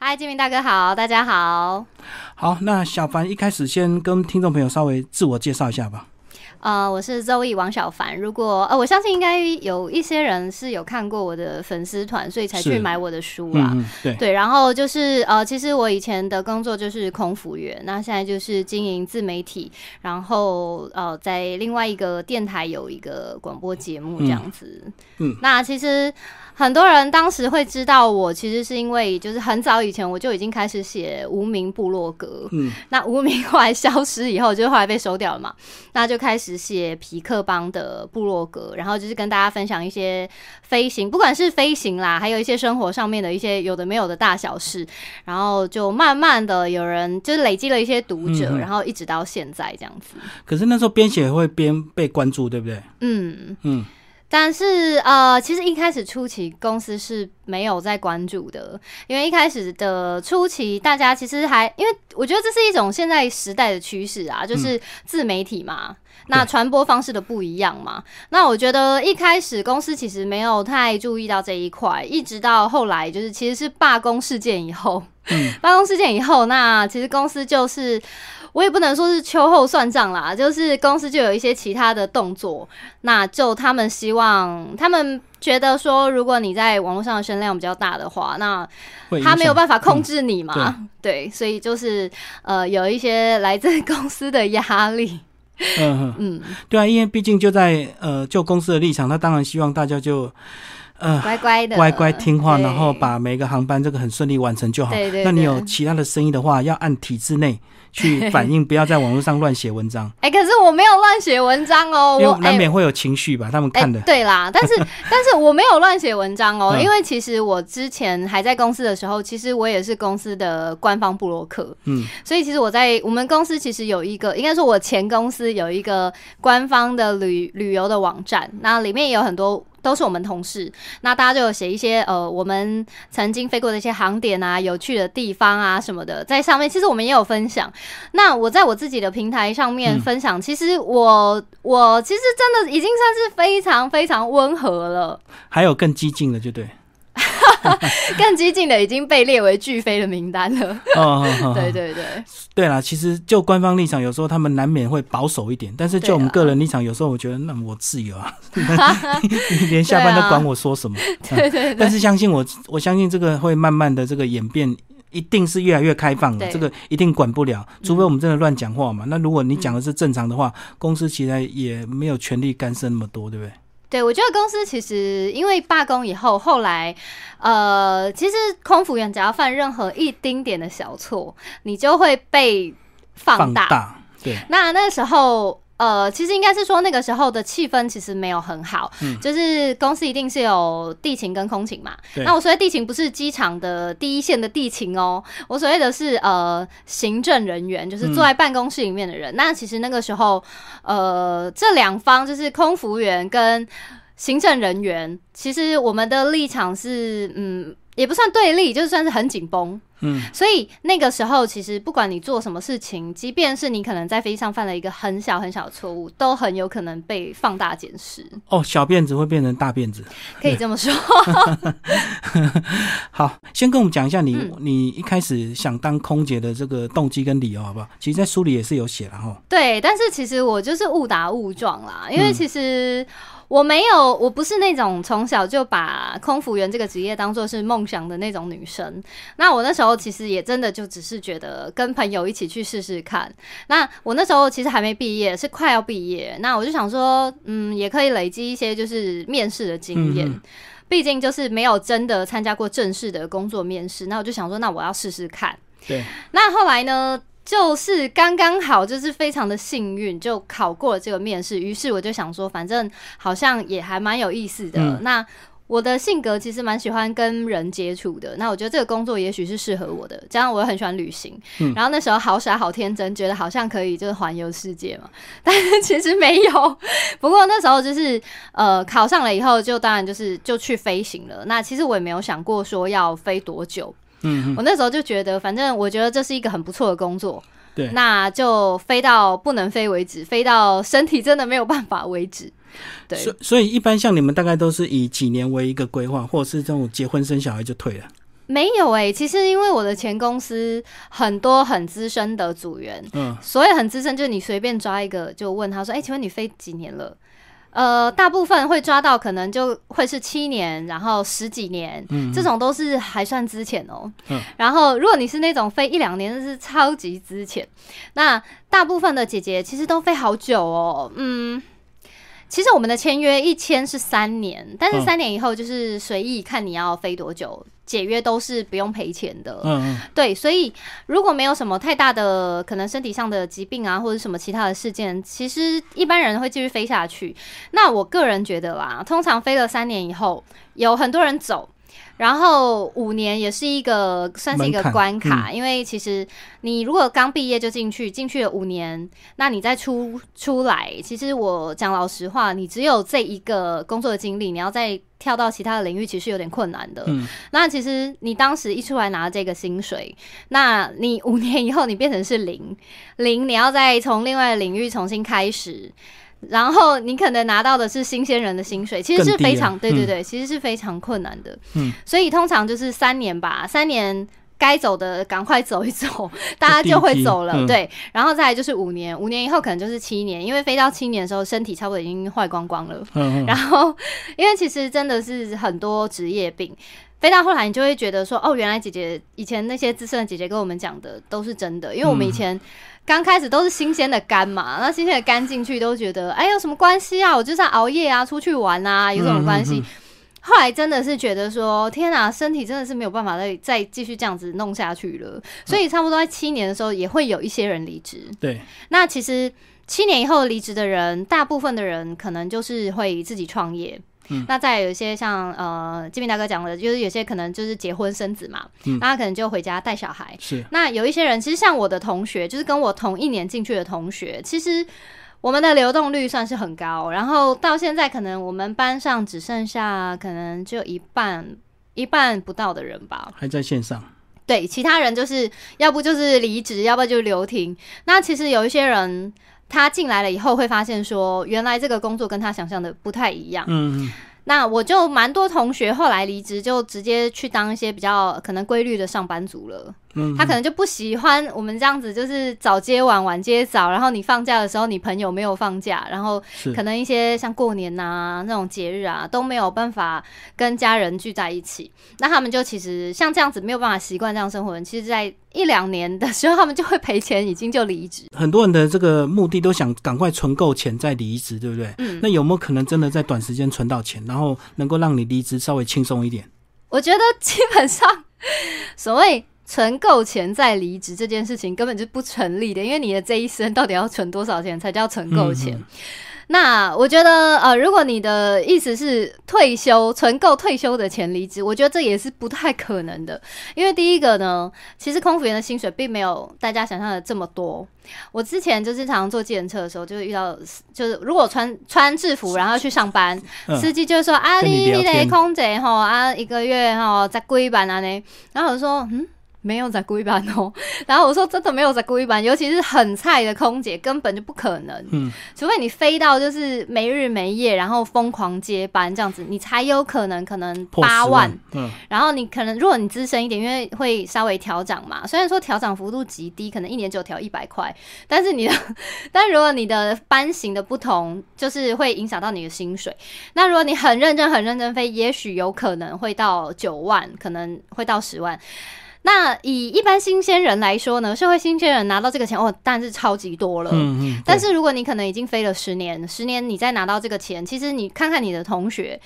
嗨，金明大哥好，大家好。好，那小凡一开始先跟听众朋友稍微自我介绍一下吧。呃，我是周易王小凡。如果呃，我相信应该有一些人是有看过我的粉丝团，所以才去买我的书啦。嗯，对对，然后就是呃，其实我以前的工作就是空服员，那现在就是经营自媒体，然后呃，在另外一个电台有一个广播节目这样子。嗯，那其实。很多人当时会知道我，其实是因为就是很早以前我就已经开始写无名部落格。嗯，那无名后来消失以后，就后来被收掉了嘛。那就开始写皮克邦的部落格，然后就是跟大家分享一些飞行，不管是飞行啦，还有一些生活上面的一些有的没有的大小事。然后就慢慢的有人就是累积了一些读者，然后一直到现在这样子。可是那时候编写会边被关注，对不对？嗯嗯。但是呃，其实一开始初期公司是没有在关注的，因为一开始的初期大家其实还因为我觉得这是一种现在时代的趋势啊，就是自媒体嘛，那传播方式的不一样嘛。那我觉得一开始公司其实没有太注意到这一块，一直到后来就是其实是罢工事件以后，罢工事件以后，那其实公司就是。我也不能说是秋后算账啦，就是公司就有一些其他的动作，那就他们希望，他们觉得说，如果你在网络上的声量比较大的话，那他没有办法控制你嘛，对，所以就是呃，有一些来自 公司的压力。嗯嗯，对啊，因为毕竟就在呃，就公司的立场，他当然希望大家就呃乖乖的乖乖听话，然后把每个航班这个很顺利完成就好。对对，那你有其他的生意的话，要按体制内。去反映，不要在网络上乱写文章。哎，可是我没有乱写文章哦，我难免会有情绪吧？他们看的。对啦，但是但是我没有乱写文章哦，因为其实我之前还在公司的时候，其实我也是公司的官方布洛克。嗯，所以其实我在我们公司其实有一个，应该说我前公司有一个官方的旅旅游的网站，那里面有很多。都是我们同事，那大家就有写一些呃，我们曾经飞过的一些航点啊，有趣的地方啊什么的，在上面。其实我们也有分享。那我在我自己的平台上面分享，其实我我其实真的已经算是非常非常温和了。还有更激进的，就对。更激进的已经被列为拒飞的名单了。哦，对对对，对啦，其实就官方立场，有时候他们难免会保守一点，但是就我们个人立场，有时候我觉得，那我自由啊，你连下班都管我说什么？对对。但是相信我，我相信这个会慢慢的这个演变，一定是越来越开放的。这个一定管不了，除非我们真的乱讲话嘛。那如果你讲的是正常的话，公司其实也没有权利干涉那么多，对不对？对，我觉得公司其实因为罢工以后，后来，呃，其实空服员只要犯任何一丁点的小错，你就会被放大。对，那那时候。呃，其实应该是说那个时候的气氛其实没有很好，就是公司一定是有地勤跟空勤嘛。那我所谓地勤不是机场的第一线的地勤哦，我所谓的是呃行政人员，就是坐在办公室里面的人。那其实那个时候，呃，这两方就是空服员跟行政人员，其实我们的立场是嗯。也不算对立，就算是很紧绷。嗯，所以那个时候，其实不管你做什么事情，即便是你可能在飞机上犯了一个很小很小的错误，都很有可能被放大检视。哦，小辫子会变成大辫子，可以这么说。好，先跟我们讲一下你你一开始想当空姐的这个动机跟理由，好不好？其实，在书里也是有写了哈。对，但是其实我就是误打误撞啦，因为其实。我没有，我不是那种从小就把空服员这个职业当做是梦想的那种女生。那我那时候其实也真的就只是觉得跟朋友一起去试试看。那我那时候其实还没毕业，是快要毕业。那我就想说，嗯，也可以累积一些就是面试的经验。毕竟就是没有真的参加过正式的工作面试。那我就想说，那我要试试看。对。那后来呢？就是刚刚好，就是非常的幸运，就考过了这个面试。于是我就想说，反正好像也还蛮有意思的。那我的性格其实蛮喜欢跟人接触的。那我觉得这个工作也许是适合我的。加上我又很喜欢旅行，然后那时候好傻好天真，觉得好像可以就是环游世界嘛。但是其实没有。不过那时候就是呃考上了以后，就当然就是就去飞行了。那其实我也没有想过说要飞多久。嗯，我那时候就觉得，反正我觉得这是一个很不错的工作，对，那就飞到不能飞为止，飞到身体真的没有办法为止。对，所所以一般像你们大概都是以几年为一个规划，或者是这种结婚生小孩就退了。没有哎，其实因为我的前公司很多很资深的组员，嗯，所以很资深，就是你随便抓一个就问他说：“哎，请问你飞几年了？”呃，大部分会抓到可能就会是七年，然后十几年，嗯这种都是还算资浅哦。嗯然后如果你是那种飞一两年，那是超级资浅。那大部分的姐姐其实都飞好久哦，嗯。其实我们的签约一签是三年，但是嗯三年以后就是随意看你要飞多久，解约都是不用赔钱的。嗯嗯对，所以如果没有什么太大的可能身体上的疾病啊，或者什么其他的事件，其实一般人会继续飞下去。那我个人觉得啦，通常飞了三年以后，有很多人走。然后五年也是一个算是一个关卡，因为其实你如果刚毕业就进去，进去了五年，那你再出出来，其实我讲老实话，你只有这一个工作的经历，你要再跳到其他的领域，其实有点困难的。嗯，那其实你当时一出来拿这个薪水，那你五年以后你变成是零零，你要再从另外的领域重新开始，然后你可能拿到的是新鲜人的薪水，其实是非常了对对对，其实是非常困难的。嗯，所以通常就是三年吧，三年。该走的赶快走一走，大家就会走了，嗯对。然后再来就是五年，五年以后可能就是七年，因为飞到七年的时候，身体差不多已经坏光光了。嗯嗯，然后，因为其实真的是很多职业病，飞到后来你就会觉得说，哦，原来姐姐以前那些资深的姐姐跟我们讲的都是真的，因为我们以前刚开始都是新鲜的肝嘛，那新鲜的肝进去都觉得，哎，有什么关系啊？我就是熬夜啊，出去玩啊，有什么关系？嗯嗯后来真的是觉得说，天哪，身体真的是没有办法再再继续这样子弄下去了，所以差不多在七年的时候，也会有一些人离职。对，那其实七年以后离职的人，大部分的人可能就是会自己创业。嗯那再有一些像呃，金明大哥讲的，就是有些可能就是结婚生子嘛，嗯那他可能就回家带小孩。是，那有一些人，其实像我的同学，就是跟我同一年进去的同学，其实我们的流动率算是很高。然后到现在，可能我们班上只剩下可能就一半一半不到的人吧。还在线上，对，其他人就是要不就是离职，要不就留停。那其实有一些人，他进来了以后会发现说，原来这个工作跟他想象的不太一样。嗯嗯那我就蛮多同学后来离职，就直接去当一些比较可能规律的上班族了。嗯，他可能就不喜欢我们这样子，就是早接晚，晚接早，然后你放假的时候，你朋友没有放假，然后可能一些像过年呐、那种节日啊都没有办法跟家人聚在一起，那他们就其实像这样子没有办法习惯这样生活人，其实，在一两年的时候，他们就会赔钱，已经就离职。很多人的这个目的都想赶快存够钱再离职，对不对？嗯，那有没有可能真的在短时间存到钱，然后能够让你离职稍微轻松一点？我觉得基本上 所谓。存够钱再离职这件事情根本就不成立的，因为你的这一生到底要存多少钱才叫存够钱？嗯那我觉得，呃，如果你的意思是退休存够退休的钱离职，我觉得这也是不太可能的。因为第一个呢，其实空服员的薪水并没有大家想象的这么多。我之前就是常常坐计程车的时候，就会遇到，就是如果穿穿制服然后去上班，嗯司机就会说啊，跟你你你的聊天空姐吼啊，一个月吼在贵班啊呢，然后我就说嗯。没有在故意班哦，然后我说真的没有在故意班，尤其是很菜的空姐根本就不可能，嗯，除非你飞到就是没日没夜，然后疯狂接班这样子，你才有可能可能八万，嗯，然后你可能如果你资深一点，因为会稍微调涨嘛，虽然说调涨幅度极低，可能一年只有调一百块，但是你的，但如果你的班型的不同，就是会影响到你的薪水。那如果你很认真、很认真飞，也许有可能会到九万，可能会到十万。那以一般新鲜人来说呢，社会新鲜人拿到这个钱，哦，当然是超级多了。嗯嗯，但是如果你可能已经飞了十年，十年你再拿到这个钱，其实你看看你的同学，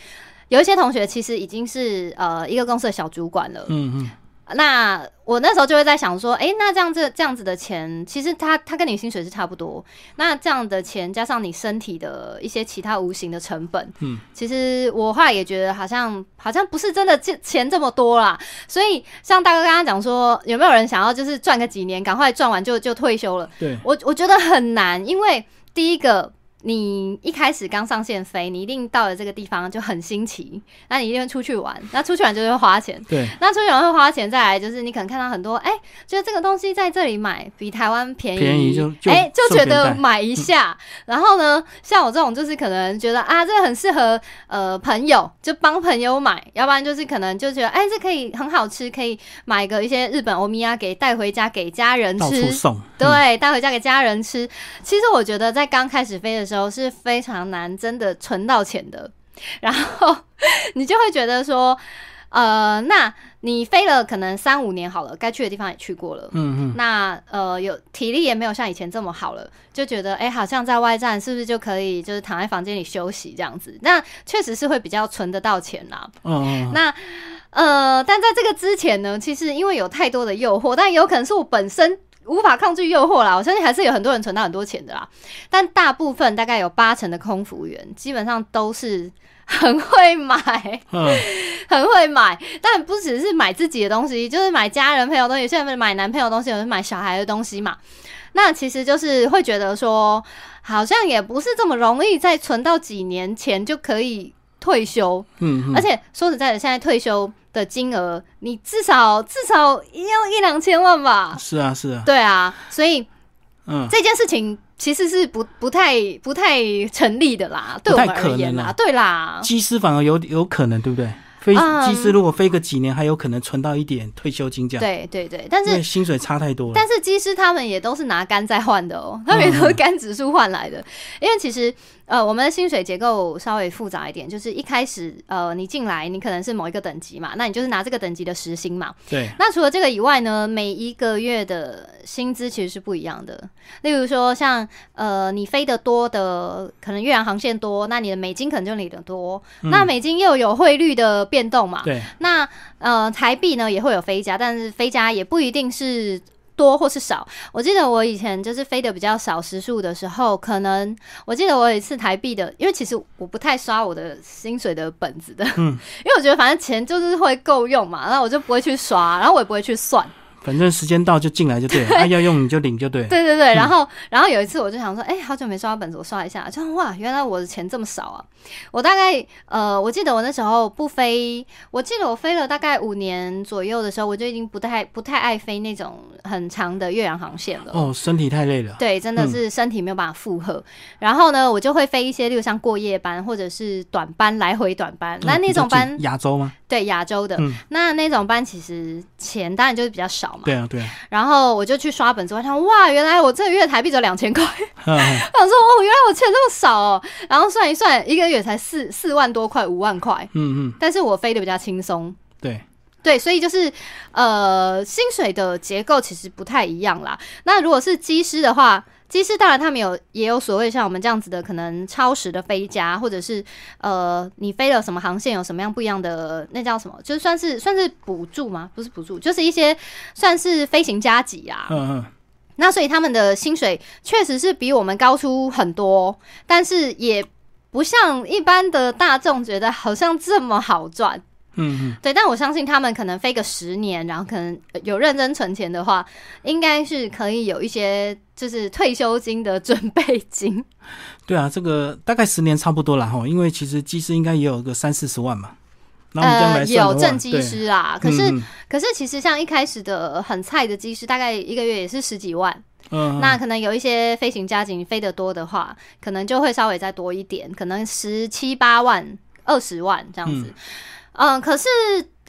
有一些同学其实已经是呃一个公司的小主管了。嗯嗯那我那时候就会在想说，诶，那这样子这样子的钱，其实他他跟你薪水是差不多。那这样的钱加上你身体的一些其他无形的成本，嗯，其实我后来也觉得好像好像不是真的这钱这么多啦。所以像大哥刚刚讲说，有没有人想要就是赚个几年，赶快赚完就就退休了？对，我我觉得很难，因为第一个你一开始刚上线飞，你一定到了这个地方就很新奇，那你一定会出去玩，那出去玩就会花钱，对，那出去玩会花钱。再来就是你可能看到很多，哎，觉得这个东西在这里买比台湾便宜，便宜就哎就觉得买一下。然后呢，像我这种就是可能觉得啊，这个很适合呃朋友，就帮朋友买，要不然就是可能就觉得哎，这可以很好吃，可以买个一些日本欧米亚给带回家给家人吃，送，对，带回家给家人吃。其实我觉得在刚开始飞的时候是非常难，真的存到钱的。然后 你就会觉得说，呃，那你飞了可能三五年好了，该去的地方也去过了，嗯嗯，那呃有体力也没有像以前这么好了，就觉得哎，好像在外站是不是就可以就是躺在房间里休息这样子？那确实是会比较存得到钱啦。嗯，那呃，但在这个之前呢，其实因为有太多的诱惑，但有可能是我本身。无法抗拒诱惑啦，我相信还是有很多人存到很多钱的啦。但大部分大概有八成的空服员，基本上都是很会买，很会买。但不只是买自己的东西，就是买家人朋友东西。现在买男朋友东西，有人买小孩的东西嘛？那其实就是会觉得说，好像也不是这么容易，在存到几年前就可以退休。嗯，而且说实在的，现在退休。的金额，你至少至少要一两千万吧？是啊，是啊，对啊，所以，嗯，这件事情其实是不不太不太成立的啦，对我们而言啦，对啦，机师反而有有可能，对不对？飞机师如果飞个几年，还有可能存到一点退休金这样。对对对，但是薪水差太多了。但是机师他们也都是拿肝在换的哦，他们也都是肝指数换来的，因为其实。呃，我们的薪水结构稍微复杂一点，就是一开始，呃，你进来，你可能是某一个等级嘛，那你就是拿这个等级的时薪嘛。对。那除了这个以外呢，每一个月的薪资其实是不一样的。例如说，像呃，你飞得多的，可能越洋航线多，那你的美金可能就领得多。那美金又有汇率的变动嘛。对。那呃，台币呢也会有飞加，但是飞加也不一定是。多或是少，我记得我以前就是飞的比较少时数的时候，可能我记得我有一次台币的，因为其实我不太刷我的薪水的本子的，嗯，因为我觉得反正钱就是会够用嘛，然后我就不会去刷，然后我也不会去算。反正时间到就进来就对了，他要用你就领就对。对对对，然后然后有一次我就想说，哎，好久没刷本子，我刷一下，就哇，原来我的钱这么少啊！我大概呃，我记得我那时候不飞，我记得我飞了大概五年左右的时候，我就已经不太不太爱飞那种很长的越洋航线了。哦，身体太累了。对，真的是身体没有办法负荷。然后呢，我就会飞一些，例如像过夜班或者是短班来回短班。那那种班亚洲吗？对，亚洲的。那那种班其实钱当然就是比较少嘛。对啊，对啊。然后我就去刷本子，我想哇，原来我这个月台币只有两千块。我想说哦，原来我钱这么少哦。然后算一算，一个月才四四万多块，五万块。嗯嗯。但是我飞的比较轻松。对对，所以就是呃，薪水的结构其实不太一样啦。那如果是机师的话。机师当然他们有也有所谓像我们这样子的可能超时的飞加，或者是呃你飞了什么航线有什么样不一样的那叫什么，就算是算是补助吗？不是补助，就是一些算是飞行加急啊。嗯嗯。那所以他们的薪水确实是比我们高出很多，但是也不像一般的大众觉得好像这么好赚。嗯嗯，对，但我相信他们可能飞个十年，然后可能有认真存钱的话，应该是可以有一些就是退休金的准备金。对啊，这个大概十年差不多了哈，因为其实机师应该也有个三四十万嘛。呃，有正机师啊，可是可是其实像一开始的很菜的机师，大概一个月也是十几万。嗯，那可能有一些飞行家庭飞得多的话，可能就会稍微再多一点，可能十七八万、二十万这样子。嗯，可是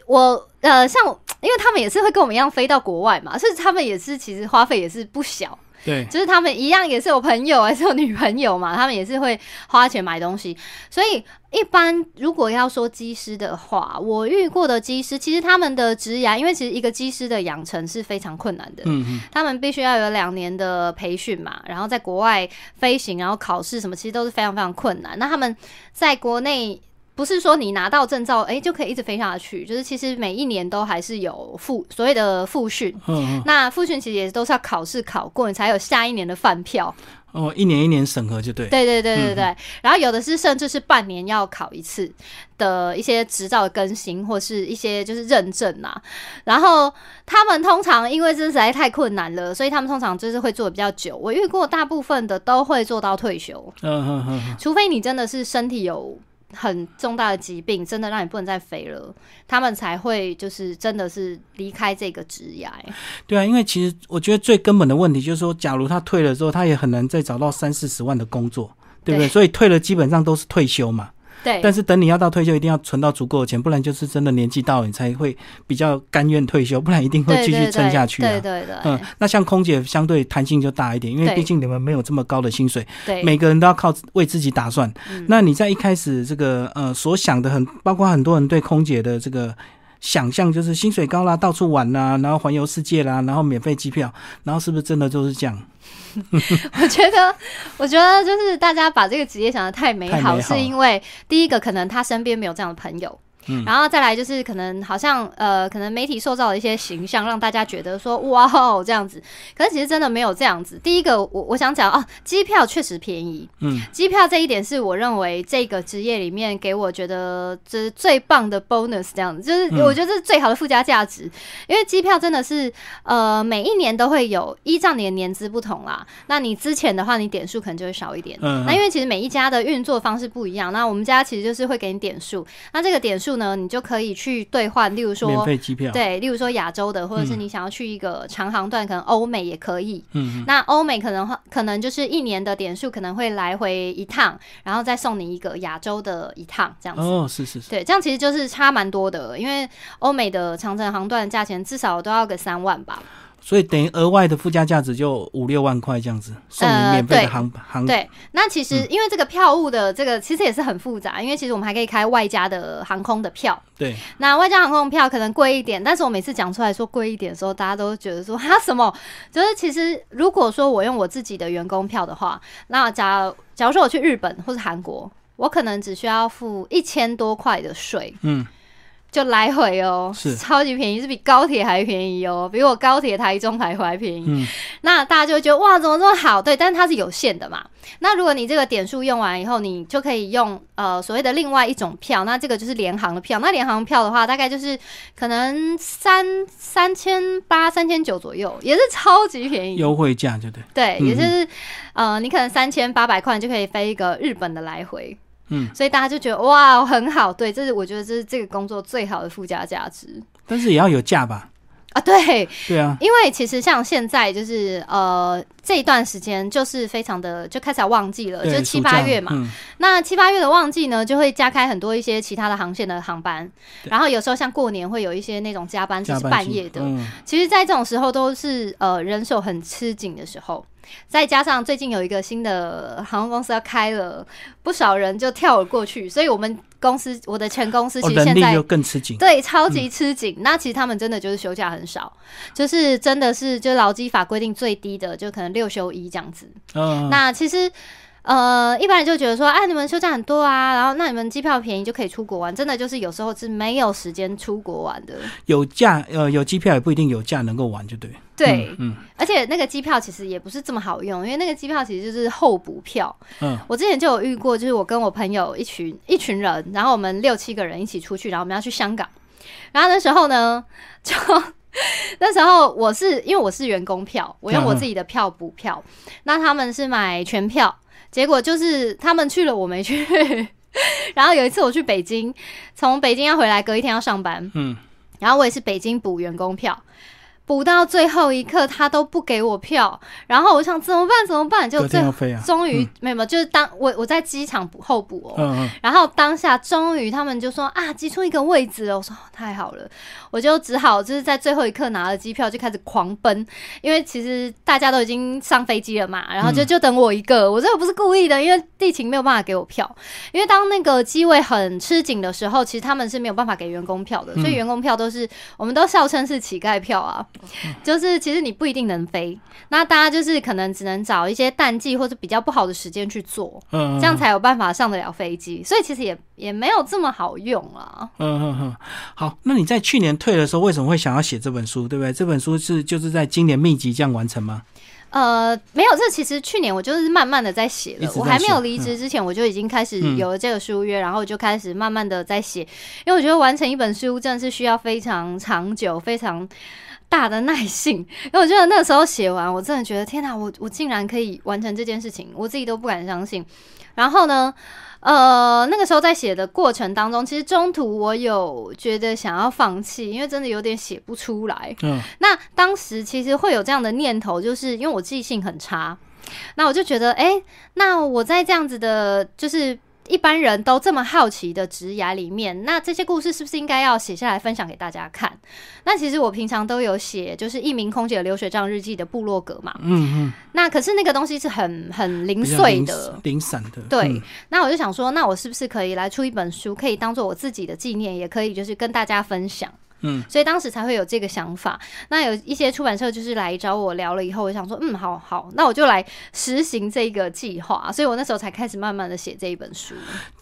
我呃，像因为他们也是会跟我们一样飞到国外嘛，所以他们也是其实花费也是不小。对，就是他们一样也是有朋友还是有女朋友嘛，他们也是会花钱买东西。所以一般如果要说机师的话，我遇过的机师其实他们的职涯，因为其实一个机师的养成是非常困难的。嗯嗯，他们必须要有两年的培训嘛，然后在国外飞行，然后考试什么，其实都是非常非常困难。那他们在国内。不是说你拿到证照，哎，就可以一直飞下去。就是其实每一年都还是有复所谓的复训，嗯嗯，那复训其实也都是要考试考过，你才有下一年的饭票。哦，一年一年审核就对。对对对对对。然后有的是甚至是半年要考一次的一些执照更新，或是一些就是认证啊。然后他们通常因为这实在太困难了，所以他们通常就是会做的比较久。我遇过大部分的都会做到退休。嗯嗯嗯。除非你真的是身体有。很重大的疾病，真的让你不能再飞了，他们才会就是真的是离开这个职业。对啊，因为其实我觉得最根本的问题就是说，假如他退了之后，他也很难再找到三四十万的工作，对不对？所以退了基本上都是退休嘛。对，但是等你要到退休，一定要存到足够的钱，不然就是真的年纪到了，你才会比较甘愿退休，不然一定会继续撑下去。对对对，嗯，那像空姐相对弹性就大一点，因为毕竟你们没有这么高的薪水，对，每个人都要靠为自己打算。那你在一开始这个呃所想的很，包括很多人对空姐的这个。想象就是薪水高啦，到处玩啦，然后环游世界啦，然后免费机票，然后是不是真的就是这样？我觉得，我觉得就是大家把这个职业想的太美好，是因为第一个可能他身边没有这样的朋友。然后再来就是可能好像呃，可能媒体塑造的一些形象，让大家觉得说哇哦这样子，可是其实真的没有这样子。第一个我我想讲哦，机票确实便宜，嗯，机票这一点是我认为这个职业里面给我觉得这是最棒的 bonus，这样子就是我觉得这是最好的附加价值，因为机票真的是呃每一年都会有依照你的年资不同啦，那你之前的话你点数可能就会少一点，嗯，那因为其实每一家的运作方式不一样，那我们家其实就是会给你点数，那这个点数。呢，你就可以去兑换，例如说免费机票，对，例如说亚洲的，或者是你想要去一个长航段，可能欧美也可以。嗯，那欧美可能可能就是一年的点数可能会来回一趟，然后再送你一个亚洲的一趟这样子。哦，是是是，对，这样其实就是差蛮多的，因为欧美的长程航段价钱至少都要个三万吧。所以等于额外的附加价值就五六万块这样子，送你免费的航航。对，那其实因为这个票务的这个其实也是很复杂，因为其实我们还可以开外加的航空的票。对，那外加航空票可能贵一点，但是我每次讲出来说贵一点的时候，大家都觉得说哈什么？就是其实如果说我用我自己的员工票的话，那假假如说我去日本或是韩国，我可能只需要付一千多块的税。嗯。就来回哦，是超级便宜，是比高铁还便宜哦，比我高铁台中来回还便宜。嗯，那大家就会觉得哇，怎么这么好？对，但是它是有限的嘛。那如果你这个点数用完以后，你就可以用呃所谓的另外一种票，那这个就是联航的票。那联航票的话，大概就是可能三三千八、三千九左右，也是超级便宜，优惠价就对。对，也就是呃，你可能三千八百块就可以飞一个日本的来回。嗯，所以大家就觉得哇，很好，对，这是我觉得这是这个工作最好的附加价值。但是也要有价吧？啊，对，对啊，因为其实像现在就是呃这一段时间就是非常的就开始要旺季了，就七八月嘛。那七八月的旺季呢，就会加开很多一些其他的航线的航班，然后有时候像过年会有一些那种加班，就是半夜的。其实，在这种时候都是呃人手很吃紧的时候。再加上最近有一个新的航空公司要开了，不少人就跳了过去，所以我们公司我的前公司其实现在更吃紧，对，超级吃紧。那其实他们真的就是休假很少，就是真的是就劳基法规定最低的，就可能六休一这样子。嗯，那其实。呃，一般人就觉得说，哎，你们休假很多啊，然后那你们机票便宜就可以出国玩，真的就是有时候是没有时间出国玩的。有假，呃，有机票也不一定有假能够玩，就对。对，嗯，而且那个机票其实也不是这么好用，因为那个机票其实就是候补票。嗯，我之前就有遇过，就是我跟我朋友一群一群人，然后我们六七个人一起出去，然后我们要去香港，然后那时候呢，就那时候我是因为我是员工票，我用我自己的票补票，那他们是买全票。结果就是他们去了，我没去。然后有一次我去北京，从北京要回来，隔一天要上班。嗯，然后我也是北京补员工票。补到最后一刻，他都不给我票，然后我想怎么办？怎么办？就最终于没有，就是当我我在机场补候补哦，然后当下终于他们就说啊，挤出一个位置了。我说太好了，我就只好就是在最后一刻拿了机票就开始狂奔，因为其实大家都已经上飞机了嘛，然后就就等我一个。我这个不是故意的，因为地勤没有办法给我票，因为当那个机位很吃紧的时候，其实他们是没有办法给员工票的，所以员工票都是我们都笑称是乞丐票啊。就是其实你不一定能飞，那大家就是可能只能找一些淡季或者比较不好的时间去做，嗯，这样才有办法上得了飞机。所以其实也也没有这么好用啊。嗯嗯嗯，好，那你在去年退的时候，为什么会想要写这本书？对不对？这本书是就是在今年密集这样完成吗？呃，没有，这其实去年我就是慢慢的在写了，我还没有离职之前，我就已经开始嗯有了这个书约，然后我就开始慢慢的在写，因为我觉得完成一本书真的是需要非常长久、非常大的耐性，因为我觉得那个时候写完，我真的觉得天哪，我我竟然可以完成这件事情，我自己都不敢相信。然后呢，呃，那个时候在写的过程当中，其实中途我有觉得想要放弃，因为真的有点写不出来。嗯那当时其实会有这样的念头，就是因为我记性很差，那我就觉得，哎、那我在这样子的，就是一般人都这么好奇的职涯里面，那这些故事是不是应该要写下来分享给大家看？那其实我平常都有写，就是一名空姐的流水账日记的部落格嘛。嗯嗯，那可是那个东西是很很零碎的，零散的，对，嗯那我就想说，那我是不是可以来出一本书，可以当做我自己的纪念，也可以就是跟大家分享。嗯，所以当时才会有这个想法。那有一些出版社就是来找我聊了以后，我想说，嗯，好好，那我就来实行这个计划。所以我那时候才开始慢慢的写这一本书。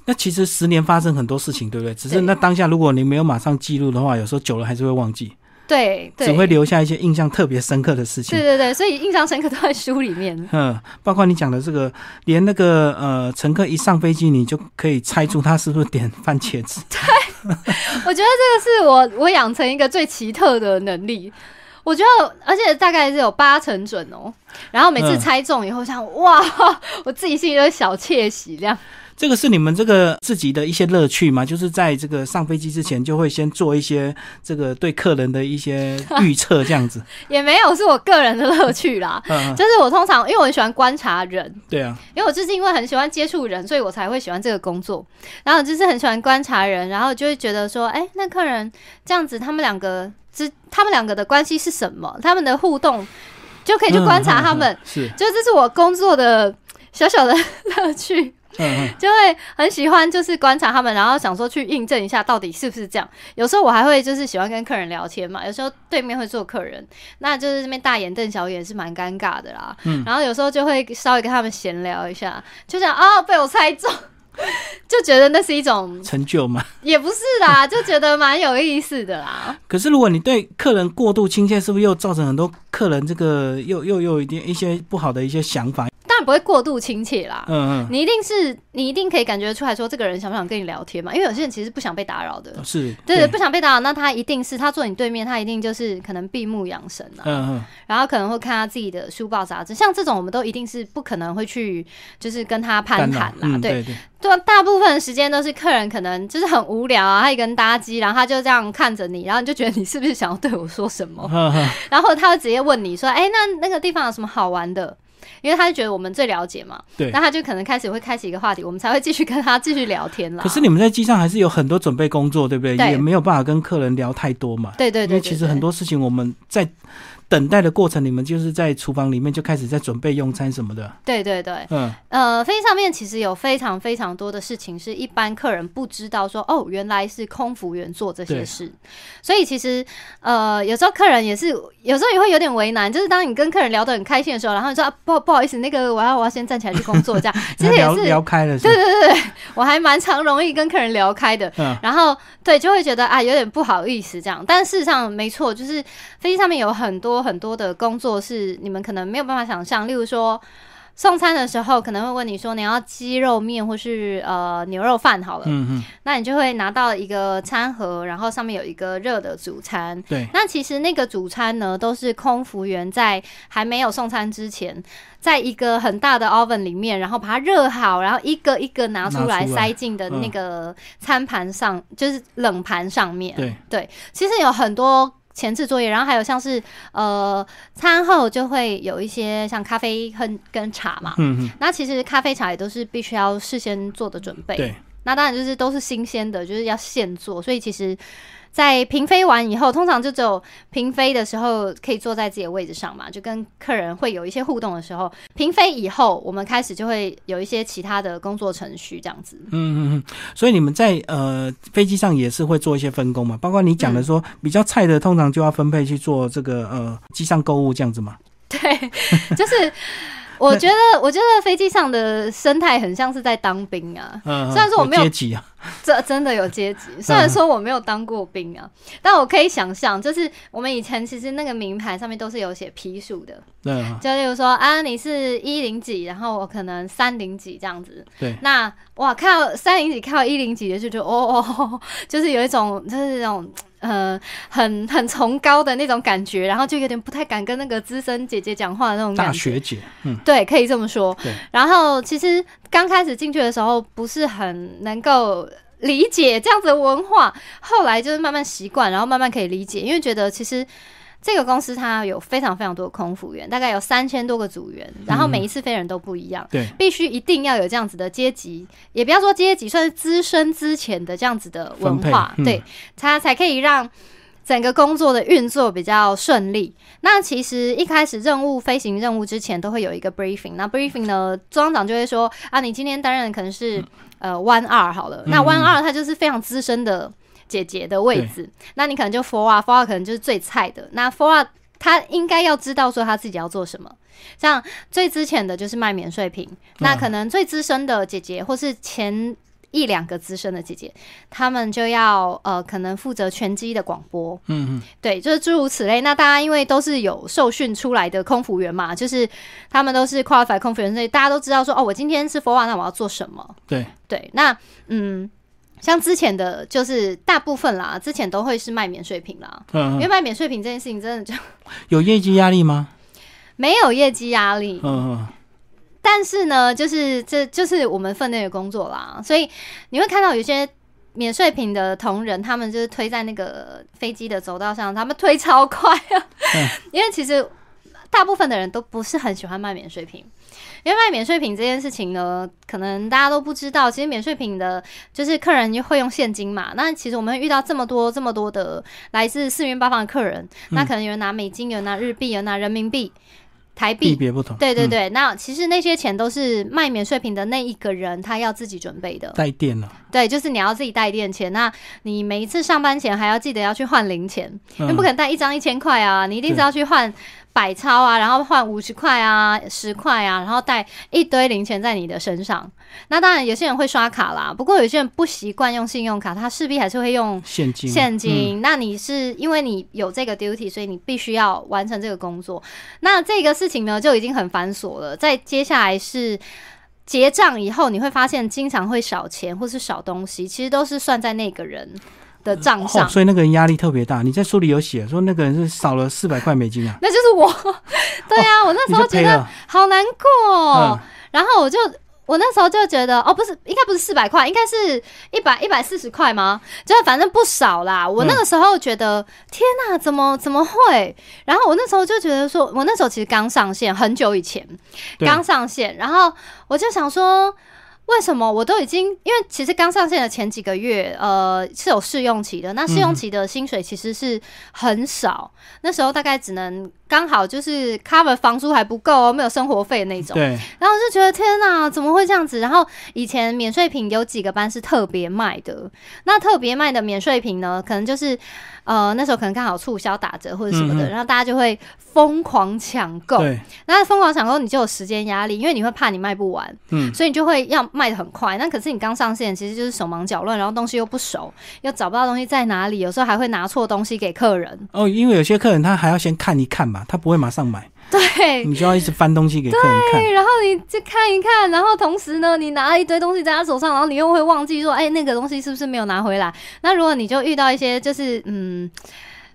那其实十年发生很多事情，对不对？只是那当下如果你没有马上记录的话，有时候久了还是会忘记，对对，只会留下一些印象特别深刻的事情对。对对，所以印象深刻都在书里面。嗯，包括你讲的这个，连那个呃，乘客一上飞机，你就可以猜出他是不是点番茄汁。我觉得这个是我我养成一个最奇特的能力。我觉得，而且大概是有八成准哦。然后每次嗯猜中以后，想哇，我自己心里就会小窃喜，这样。这个是你们这个自己的一些乐趣吗？就是在这个上飞机之前，就会先做一些这个对客人的一些预测，这样子。也没有是我个人的乐趣啦。嗯，就是我通常因为我很喜欢观察人，对啊，因为我就是因为很喜欢接触人，所以我才会喜欢这个工作。然后就是很喜欢观察人，然后就会觉得说，哎、那客人这样子，他们两个之他们两个的关系是什么？他们的互动就可以去观察他们。嗯嗯嗯是，就这是我工作的小小的 乐趣，就会很喜欢就是观察他们，然后想说去印证一下到底是不是这样。有时候我还会就是喜欢跟客人聊天嘛，有时候对面会坐客人，那就是这边大眼瞪小眼是蛮尴尬的啦。嗯然后有时候就会稍微跟他们闲聊一下，就想啊被我猜中。就觉得那是一种，成就嘛。也不是啦，就觉得蛮有意思的啦。可是如果你对客人过度亲切，是不是又造成很多客人这个又又又有一点一些不好的一些想法？不会过度亲切啦，嗯嗯。你一定是你一定可以感觉出来说这个人想不想跟你聊天嘛？因为有些人其实不想被打扰的。嗯，，是，对，不想被打扰，那他一定是他坐你对面，他一定就是可能闭目养神啊，嗯嗯，然后可能会看他自己的书报杂志，像这种我们都一定是不可能会去就是跟他攀谈啦，嗯，对。对对，大部分时间都是客人可能就是很无聊啊，他一个人搭机，然后他就这样看着你，然后你就觉得你是不是想要对我说什么，然后他会直接问你说，哎、那那个地方有什么好玩的？因为他就觉得我们最了解嘛，对那他就可能开始会开启一个话题，我们才会继续跟他继续聊天啦。可是你们在机上还是有很多准备工作，对不对？对也没有办法跟客人聊太多嘛。对对对对因为其实很多事情我们在等待的过程，你们就是在厨房里面就开始在准备用餐什么的。对对对，嗯，呃，飞机上面其实有非常非常多的事情是一般客人不知道说，哦，原来是空服员做这些事，所以其实呃，有时候客人也是，有时候也会有点为难，就是当你跟客人聊得很开心的时候，然后你说、啊、不不好意思，那个我要我要先站起来去工作，这样。其实也是，聊开了是吧，对对对对，我还蛮常容易跟客人聊开的，嗯然后对，就会觉得啊有点不好意思这样，但事实上没错，就是飞机上面有很多很多的工作是你们可能没有办法想象，例如说。送餐的时候可能会问你说你要鸡肉面或是呃牛肉饭好了，嗯嗯，那你就会拿到一个餐盒，然后上面有一个热的主餐。对，那其实那个主餐呢，都是空服员在还没有送餐之前，在一个很大的 oven 里面，然后把它热好，然后一个一个拿出来拿出来塞进的那个餐盘上，就是冷盘上面。对对，其实有很多前置作业，然后还有像是呃餐后就会有一些像咖啡跟跟茶嘛。那其实咖啡茶也都是必须要事先做的准备。对，那当然就是都是新鲜的，就是要现做，所以其实在平飞完以后，通常就只有平飞的时候可以坐在自己的位置上嘛，就跟客人会有一些互动的时候。平飞以后，我们开始就会有一些其他的工作程序这样子。嗯嗯嗯。所以你们在呃飞机上也是会做一些分工嘛？包括你讲的说比较菜的，通常就要分配去做这个呃机上购物这样子嘛？对，就是。我觉得，我觉得飞机上的生态很像是在当兵啊。虽然说我没有阶级啊，这真的有阶级。虽然说我没有当过兵啊，但我可以想象，就是我们以前其实那个名牌上面都是有写批数的。对，就例如说啊，你是一零几，然后我可能三零几这样子。对，那哇，看到三零几，看到一零几的就觉得哦哦，就是有一种就是那种。呃，很很崇高的那种感觉，然后就有点不太敢跟那个资深姐姐讲话的那种感觉。大学姐，嗯，对，可以这么说。对。然后其实刚开始进去的时候，不是很能够理解这样子的文化，后来就是慢慢习惯，然后慢慢可以理解，因为觉得其实。这个公司它有非常非常多的空服员，大概有三千多个组员，然后每一次飞人都不一样，对，必须一定要有这样子的阶级，也不要说阶级，算是资深资浅的这样子的文化，对，它才可以让整个工作的运作比较顺利。那其实一开始任务飞行任务之前都会有一个 briefing，那 briefing 呢，庄长就会说啊，你今天担任的可能是呃 one 二好了，那 one 二他就是非常资深的。姐姐的位置，那你可能就 f o r f o r 可能就是最菜的。那 four 他应该要知道说他自己要做什么。像最之前的就是卖免税品，那可能最资深的姐姐，或是前一两个资深的姐姐，他们就要呃，可能负责全机的广播。嗯嗯，对，就是诸如此类。那大家因为都是有受训出来的空服员嘛，就是他们都是 qualified 空服员，所以大家都知道说哦，我今天是 f o r one，那我要做什么？对对，那嗯。像之前的就是大部分啦，之前都会是卖免税品啦，嗯因为卖免税品这件事情真的就有业绩压力吗？没有业绩压力，嗯嗯，但是呢，就是这就是我们分内的工作啦，所以你会看到有些免税品的同仁，他们就是推在那个飞机的走道上，他们推超快啊，因为其实大部分的人都不是很喜欢卖免税品。因为卖免税品这件事情呢，可能大家都不知道，其实免税品的，就是客人会用现金嘛。那其实我们遇到这么多、这么多的来自四面八方的客人，那可能有人拿美金，有人拿日币，有人拿人民币、台币，别不同。对对对，那其实那些钱都是卖免税品的那一个人他要自己准备的，带电了。对，就是你要自己带电钱。那你每一次上班前还要记得要去换零钱，因为不可能带一张一千块啊，你一定是要去换。百钞啊，然后换五十块啊、十块啊，然后带一堆零钱在你的身上。那当然，有些人会刷卡啦，不过有些人不习惯用信用卡，他势必还是会用现金。现金。那你是因为你有这个 duty，所以你必须要完成这个工作。那这个事情呢，就已经很繁琐了。在接下来是结账以后，你会发现经常会少钱或是少东西，其实都是算在那个人。的账上，所以那个人压力特别大。你在书里有写说那个人是少了四百块美金啊，那就是我。对啊，我那时候觉得好难过，然后我就我那时候就觉得哦，不是，应该不是四百块，应该是一百一百四十块吗？就反正不少啦。我那个时候觉得天哪，怎么怎么会？然后我那时候就觉得说，我那时候其实刚上线，很久以前刚上线，然后我就想说。为什么我都已经？因为其实刚上线的前几个月，呃，是有试用期的。那试用期的薪水其实是很少，那时候大概只能。刚好就是 cover 房租还不够哦，没有生活费那种。对。然后我就觉得天哪，怎么会这样子？然后以前免税品有几个班是特别卖的，那特别卖的免税品呢，可能就是呃那时候可能刚好促销打折或者什么的，然后大家就会疯狂抢购。对。那疯狂抢购，你就有时间压力，因为你会怕你卖不完，嗯，所以你就会要卖的很快。那可是你刚上线，其实就是手忙脚乱，然后东西又不熟，又找不到东西在哪里，有时候还会拿错东西给客人。哦，因为有些客人他还要先看一看嘛。他不会马上买，对，你就要一直翻东西给客人看，然后你就看一看，然后同时呢，你拿了一堆东西在他手上，然后你又会忘记说，哎，那个东西是不是没有拿回来？那如果你就遇到一些就是嗯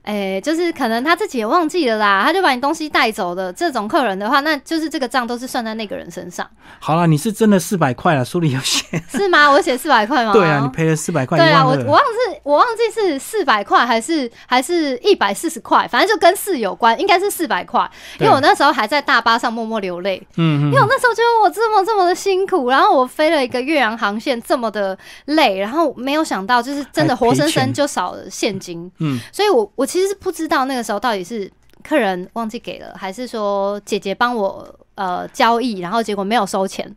哎，就是可能他自己也忘记了啦，他就把你东西带走的这种客人的话，那就是这个账都是算在那个人身上。好了，你是真的四百块了，书里有写 是吗？我写四百块吗？对啊，你赔了四百块。对啊，我我忘记我忘记是四百块还是还是一百四十块，反正就跟四有关，应该是四百块。因为我那时候还在大巴上默默流泪，嗯，因为我那时候觉得我这么这么的辛苦，然后我飞了一个岳阳航线这么的累，然后没有想到就是真的活生生就少了现金，嗯，所以我我其实是不知道那。那个时候到底是客人忘记给了，还是说姐姐帮我呃交易，然后结果没有收钱？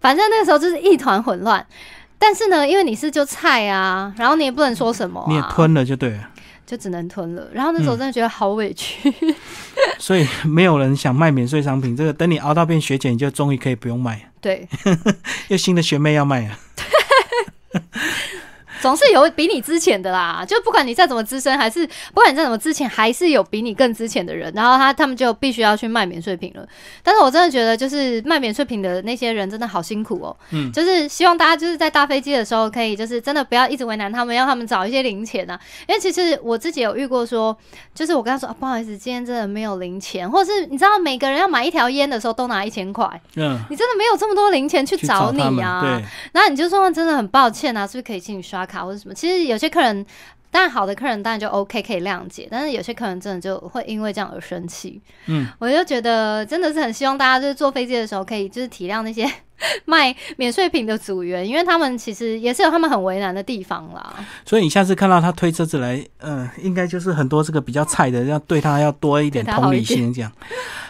反正那个时候就是一团混乱。但是呢，因为你是就菜啊，然后你也不能说什么，你也吞了就对了，就只能吞了。然后那时候真的觉得好委屈。所以没有人想卖免税商品，这个等你熬到变学姐，你就终于可以不用卖。对，又新的学妹要卖啊。总是有比你之前的啦，就不管你再怎么资深，还是不管你再怎么之前，还是有比你更之前的人，然后他他们就必须要去卖免税品了。但是我真的觉得，就是卖免税品的那些人真的好辛苦哦。嗯，就是希望大家就是在搭飞机的时候，可以就是真的不要一直为难他们，让他们找一些零钱啊。因为其实我自己有遇过，说就是我跟他说啊不好意思，今天真的没有零钱，或者是你知道每个人要买一条烟的时候都拿一千块，嗯，你真的没有这么多零钱去找你啊。对，然后你就说真的很抱歉啊，是不是可以请你刷卡？卡或者什么，其实有些客人，当然好的客人当然就 OK 可以谅解，但是有些客人真的就会因为这样而生气。嗯，我就觉得真的是很希望大家就是坐飞机的时候可以就是体谅那些 卖免税品的组员，因为他们其实也是有他们很为难的地方啦。所以你下次看到他推车子来，嗯，应该就是很多这个比较菜的，要对他要多一点同理心这样。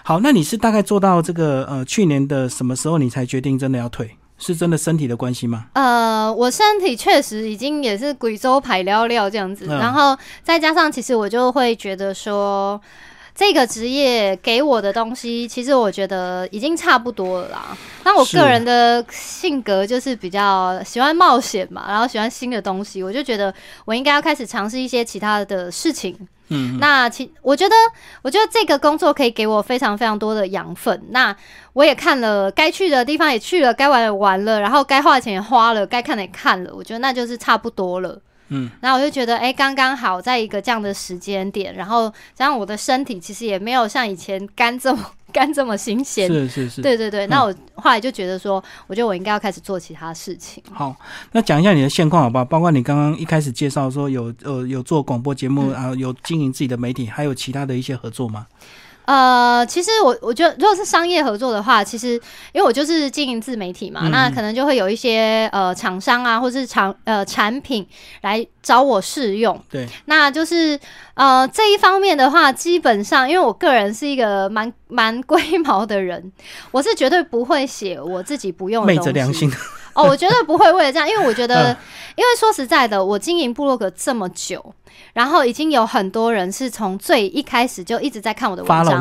好，那你是大概做到这个呃去年的什么时候你才决定真的要退？是真的身体的关系吗？呃，我身体确实已经也是贵州排料料这样子，然后再加上其实我就会觉得说，这个职业给我的东西，其实我觉得已经差不多了啦。那我个人的性格就是比较喜欢冒险嘛，然后喜欢新的东西，我就觉得我应该要开始尝试一些其他的事情。嗯，那其我觉得，我觉得这个工作可以给我非常非常多的养分。那我也看了，该去的地方也去了，该玩的玩了，然后该花的钱也花了，该看的也看了。我觉得那就是差不多了。嗯，那我就觉得，哎，刚刚好，在一个这样的时间点，然后加上我的身体其实也没有像以前干这么。干这么新鲜，是是是，对对对。那我后来就觉得说，我觉得我应该要开始做其他事情。好，那讲一下你的现况好不好？包括你刚刚一开始介绍说有呃有做广播节目啊，有经营自己的媒体，还有其他的一些合作吗？呃，其实我我觉得，如果是商业合作的话，其实因为我就是经营自媒体嘛，那可能就会有一些呃厂商啊，或是厂呃产品来找我试用。对，那就是呃这一方面的话，基本上因为我个人是一个蛮蛮龟毛的人，我是绝对不会写我自己不用的东西。哦，我绝对不会为了这样，因为我觉得，因为说实在的，我经营部落格这么久。然后已经有很多人是从最一开始就一直在看我的文章，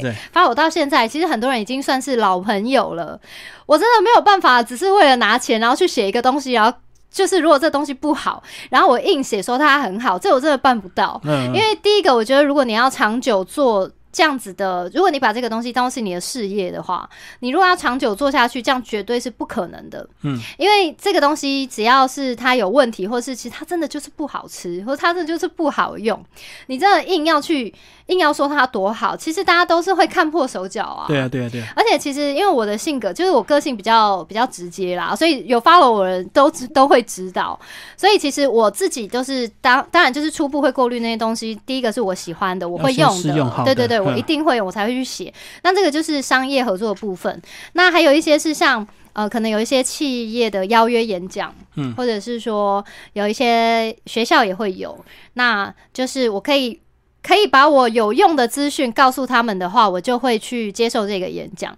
对，发我到现在，其实很多人已经算是老朋友了。我真的没有办法，只是为了拿钱，然后去写一个东西，然后就是如果这东西不好，然后我硬写说它很好，这我真的办不到。嗯，因为第一个，我觉得如果你要长久做。这样子的，如果你把这个东西当是你的事业的话，你如果要长久做下去，这样绝对是不可能的。嗯，因为这个东西只要是它有问题，或是其实它真的就是不好吃，或者它这就是不好用，你真的硬要去硬要说它多好，其实大家都是会看破手脚啊。对啊，对啊，对啊。而且其实因为我的性格，就是我个性比较比较直接啦，所以有 follow 我的人都都会知道。所以其实我自己都是当当然就是初步会过滤那些东西。第一个是我喜欢的，我会用的，对对对。我一定会，我才会去写。那这个就是商业合作的部分。那还有一些是像呃，可能有一些企业的邀约演讲，嗯，或者是说有一些学校也会有。那就是我可以可以把我有用的资讯告诉他们的话，我就会去接受这个演讲。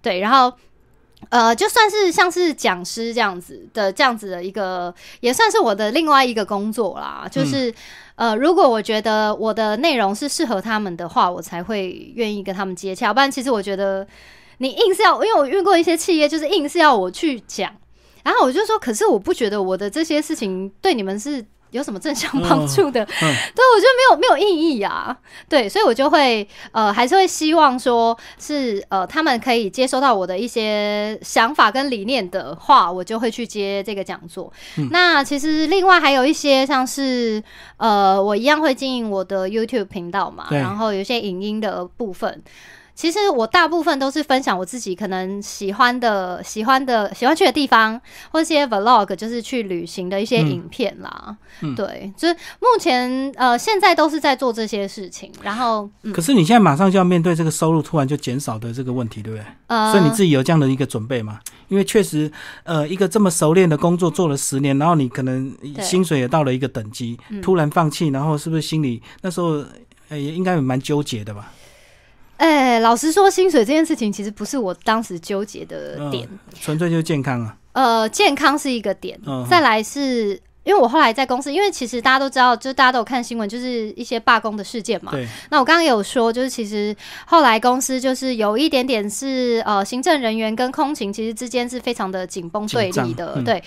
对，然后。呃，就算是像是讲师这样子的，这样子的一个，也算是我的另外一个工作啦。就是，呃，如果我觉得我的内容是适合他们的话，我才会愿意跟他们接洽。不然，其实我觉得你硬是要，因为我遇过一些企业，就是硬是要我去讲，然后我就说，可是我不觉得我的这些事情对你们是。有什么正向帮助的？对，我觉得没有没有意义啊。对，所以我就会呃，还是会希望说是呃，他们可以接收到我的一些想法跟理念的话，我就会去接这个讲座。那其实另外还有一些像是呃，我一样会经营我的 YouTube 频道嘛，然后有一些影音的部分。其实我大部分都是分享我自己可能喜欢的、喜欢的、喜欢去的地方，或一些 vlog，就是去旅行的一些影片啦。对，就是目前呃，现在都是在做这些事情。然后，可是你现在马上就要面对这个收入突然就减少的这个问题，对不对？呃，所以你自己有这样的一个准备吗？因为确实，呃，一个这么熟练的工作做了十年，然后你可能薪水也到了一个等级，突然放弃，然后是不是心里那时候呃也应该也蛮纠结的吧？哎，老实说，薪水这件事情其实不是我当时纠结的点，纯粹就是健康啊。呃，健康是一个点，再来是因为我后来在公司，因为其实大家都知道，就大家都有看新闻，就是一些罢工的事件嘛。对。那我刚刚有说，就是其实后来公司就是有一点点是呃，行政人员跟空勤其实之间是非常的紧绷对立的。对。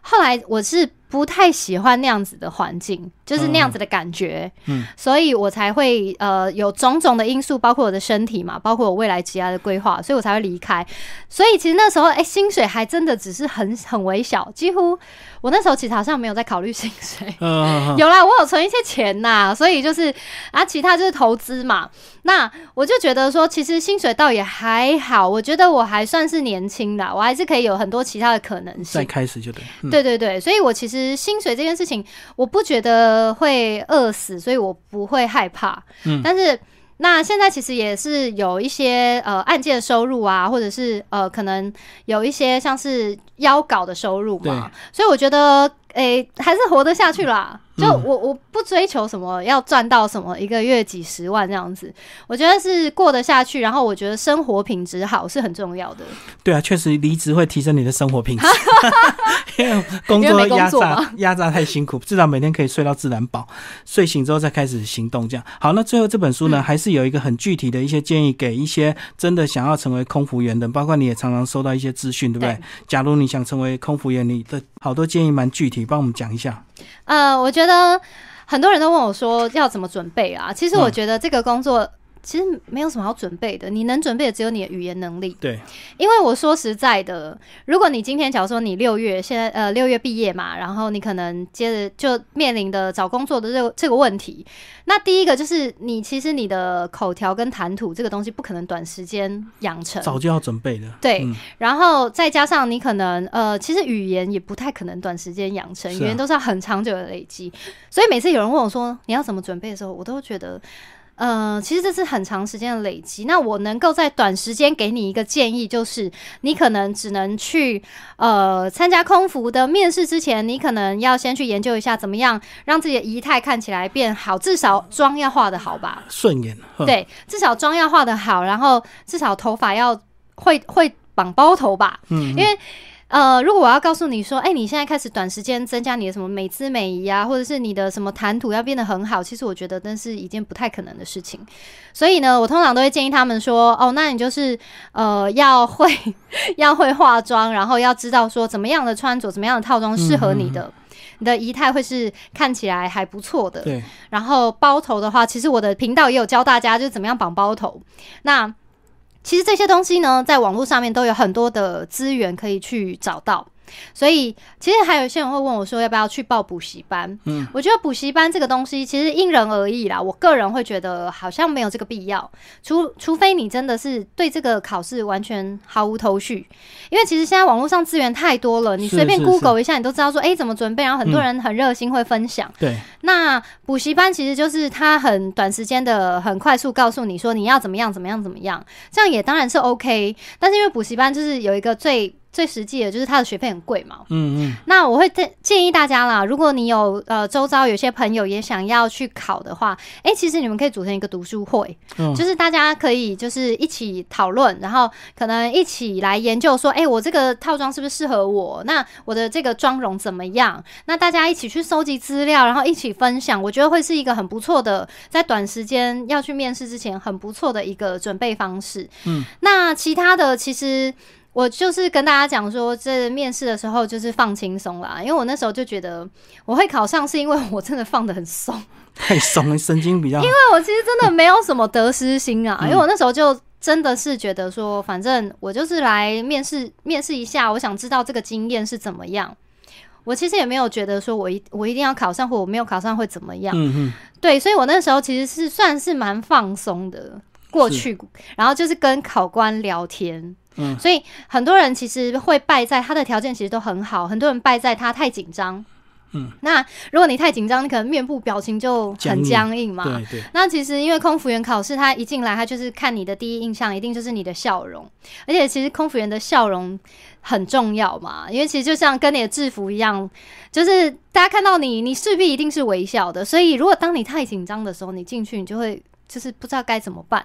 后来我是。不太喜欢那样子的环境，就是那样子的感觉，嗯，所以我才会呃有种种的因素，包括我的身体嘛，包括我未来其他的规划，所以我才会离开。所以其实那时候，哎，薪水还真的只是很很微小，几乎我那时候其实好像没有在考虑薪水，有啦，我有存一些钱呐，所以就是啊，其他就是投资嘛。那我就觉得说，其实薪水倒也还好，我觉得我还算是年轻的，我还是可以有很多其他的可能性。再开始就对，对对对，所以我其实。薪水这件事情，我不觉得会饿死，所以我不会害怕。嗯，但是那现在其实也是有一些呃案件收入啊，或者是呃可能有一些像是邀稿的收入嘛，所以我觉得诶还是活得下去啦。就我我不追求什么要赚到什么一个月几十万这样子，我觉得是过得下去，然后我觉得生活品质好是很重要的。对啊，确实离职会提升你的生活品质，因为工作压榨 压榨太辛苦，至少每天可以睡到自然饱，睡醒之后再开始行动。这样好，那最后这本书呢，还是有一个很具体的一些建议，给一些真的想要成为空服员的，包括你也常常收到一些资讯，对不对？假如你想成为空服员，你的好多建议蛮具体，帮我们讲一下。呃，我觉得很多人都问我说要怎么准备啊？其实我觉得这个工作。其实没有什么好准备的，你能准备的只有你的语言能力。对，因为我说实在的，如果你今天假如说你六月现在呃六月毕业嘛，然后你可能接着就面临的找工作的这个这个问题，那第一个就是你其实你的口条跟谈吐这个东西不可能短时间养成，早就要准备的。对，然后再加上你可能呃其实语言也不太可能短时间养成，语言都是要很长久的累积，所以每次有人问我说你要怎么准备的时候，我都觉得。呃，其实这是很长时间的累积。那我能够在短时间给你一个建议，就是你可能只能去呃参加空服的面试之前，你可能要先去研究一下怎么样让自己的仪态看起来变好，至少妆要化的好吧，顺眼。对，至少妆要化的好，然后至少头发要会会绑包头吧，嗯，因为。呃，如果我要告诉你说，哎，你现在开始短时间增加你的什么美姿美仪啊，或者是你的什么谈吐要变得很好，其实我觉得那是一件不太可能的事情。所以呢，我通常都会建议他们说，哦，那你就是呃要会 要会化妆，然后要知道说怎么样的穿着，怎么样的套装适合你的，你的仪态会是看起来还不错的。对。然后包头的话，其实我的频道也有教大家就是怎么样绑包头。那其实这些东西呢，在网络上面都有很多的资源可以去找到。所以，其实还有一些人会问我说，要不要去报补习班？嗯，我觉得补习班这个东西其实因人而异啦。我个人会觉得好像没有这个必要，除除非你真的是对这个考试完全毫无头绪。因为其实现在网络上资源太多了，你随便 Google 一下，你都知道说，哎，怎么准备？然后很多人很热心会分享。对，那补习班其实就是他很短时间的、很快速告诉你说你要怎么样、怎么样、怎么样，这样也当然是 OK。但是因为补习班就是有一个最。最实际的就是它的学费很贵嘛，嗯嗯，那我会建建议大家啦，如果你有呃周遭有些朋友也想要去考的话，哎，其实你们可以组成一个读书会，就是大家可以就是一起讨论，然后可能一起来研究说，哎，我这个套装是不是适合我？那我的这个妆容怎么样？那大家一起去收集资料，然后一起分享，我觉得会是一个很不错的，在短时间要去面试之前很不错的一个准备方式。嗯，那其他的其实。我就是跟大家讲说，这面试的时候就是放轻松啦，因为我那时候就觉得我会考上，是因为我真的放的很松，太松了，神经比较。因为我其实真的没有什么得失心啊，因为我那时候就真的是觉得说，反正我就是来面试面试一下，我想知道这个经验是怎么样。我其实也没有觉得说我一我一定要考上，或我没有考上会怎么样。嗯嗯。对，所以我那时候其实是算是蛮放松的过去，然后就是跟考官聊天。嗯，所以很多人其实会败在他的条件其实都很好，很多人败在他太紧张。嗯，那如果你太紧张，你可能面部表情就很僵硬嘛。对对。那其实因为空服员考试，他一进来，他就是看你的第一印象，一定就是你的笑容。而且其实空服员的笑容很重要嘛，因为其实就像跟你的制服一样，就是大家看到你，你势必一定是微笑的。所以如果当你太紧张的时候，你进去你就会。就是不知道该怎么办，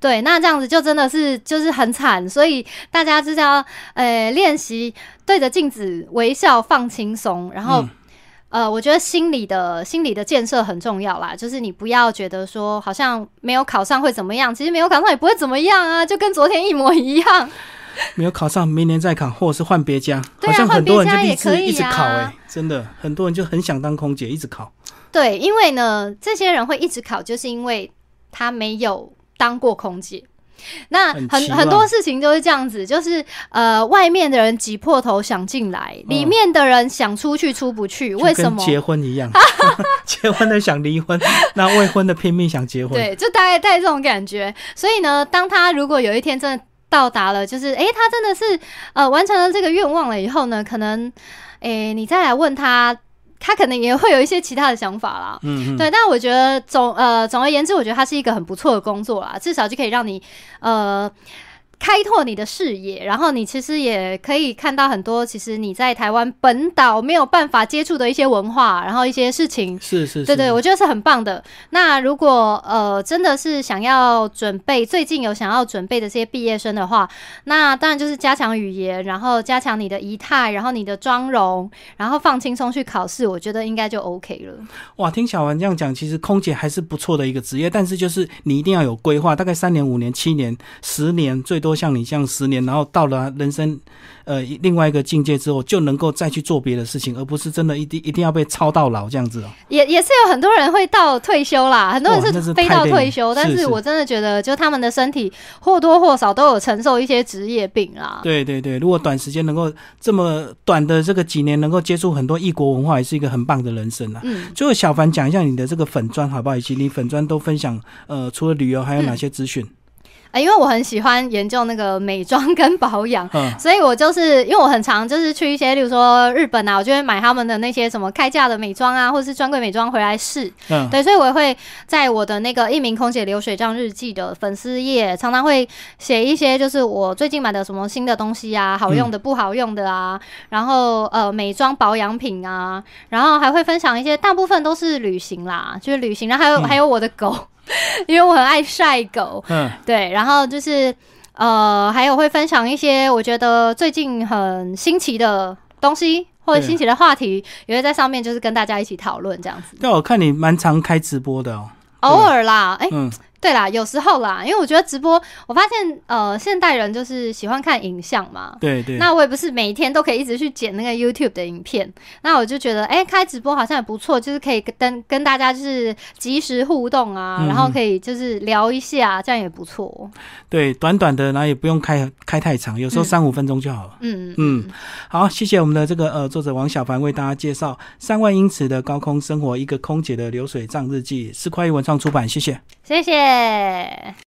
对，那这样子就真的是就是很惨，所以大家就是要呃练习对着镜子微笑放轻松，然后呃，我觉得心理的心理的建设很重要啦，就是你不要觉得说好像没有考上会怎么样，其实没有考上也不会怎么样啊，就跟昨天一模一样。没有考上，明年再考，或者是换别家，好像很多人就立志一直考，哎，真的很多人就很想当空姐，一直考。对，因为呢，这些人会一直考，就是因为。他没有当过空姐，那很很多事情都是这样子，就是呃，外面的人挤破头想进来，里面的人想出去出不去，为什么？结婚一样，结婚的想离婚，那未婚的拼命想结婚，对，就大概带这种感觉。所以呢，当他如果有一天真的到达了，就是哎，他真的是呃完成了这个愿望了以后呢，可能哎，你再来问他。他可能也会有一些其他的想法啦，嗯，对，但我觉得总呃总而言之，我觉得它是一个很不错的工作啦，至少就可以让你呃。开拓你的视野，然后你其实也可以看到很多，其实你在台湾本岛没有办法接触的一些文化，然后一些事情，是是，对对，我觉得是很棒的。那如果呃真的是想要准备，最近有想要准备的这些毕业生的话，那当然就是加强语言，然后加强你的仪态，然后你的妆容，然后放轻松去考试，我觉得应该就 OK 了。哇，听小文这样讲，其实空姐还是不错的一个职业，但是就是你一定要有规划，大概三年、五年、七年、十年，最多。多像你这样十年，然后到了人生呃另外一个境界之后，就能够再去做别的事情，而不是真的一定一定要被操到老这样子哦。也也是有很多人会到退休啦，很多人是飞到退休，但是我真的觉得，就他们的身体或多或少都有承受一些职业病啦。对对对，如果短时间能够这么短的这个几年，能够接触很多异国文化，也是一个很棒的人生啊。嗯，最后小凡讲一下你的这个粉砖好不好？以及你粉砖都分享呃，除了旅游还有哪些资讯？因为我很喜欢研究那个美妆跟保养，所以我就是因为我很常就是去一些，例如说日本啊，我就会买他们的那些什么开价的美妆啊，或者是专柜美妆回来试。嗯，对，所以我会在我的那个一名空姐流水账日记的粉丝页，常常会写一些就是我最近买的什么新的东西啊，好用的、不好用的啊，然后呃美妆保养品啊，然后还会分享一些，大部分都是旅行啦，就是旅行，然后还有还有我的狗。因为我很爱晒狗，嗯，对，然后就是呃，还有会分享一些我觉得最近很新奇的东西或者新奇的话题，也会在上面就是跟大家一起讨论这样子。对我看你蛮常开直播的哦，偶尔啦，哎。对啦，有时候啦，因为我觉得直播，我发现呃，现代人就是喜欢看影像嘛。对对。那我也不是每一天都可以一直去剪那个 YouTube 的影片，那我就觉得，哎，开直播好像也不错，就是可以跟跟大家就是及时互动啊，然后可以就是聊一下，这样也不错。对，短短的，然后也不用开开太长，有时候三五分钟就好了。嗯嗯。好，谢谢我们的这个呃作者王小凡为大家介绍《三万英尺的高空生活：一个空姐的流水账日记》，是快意文创出版，谢谢。谢谢。Yeah.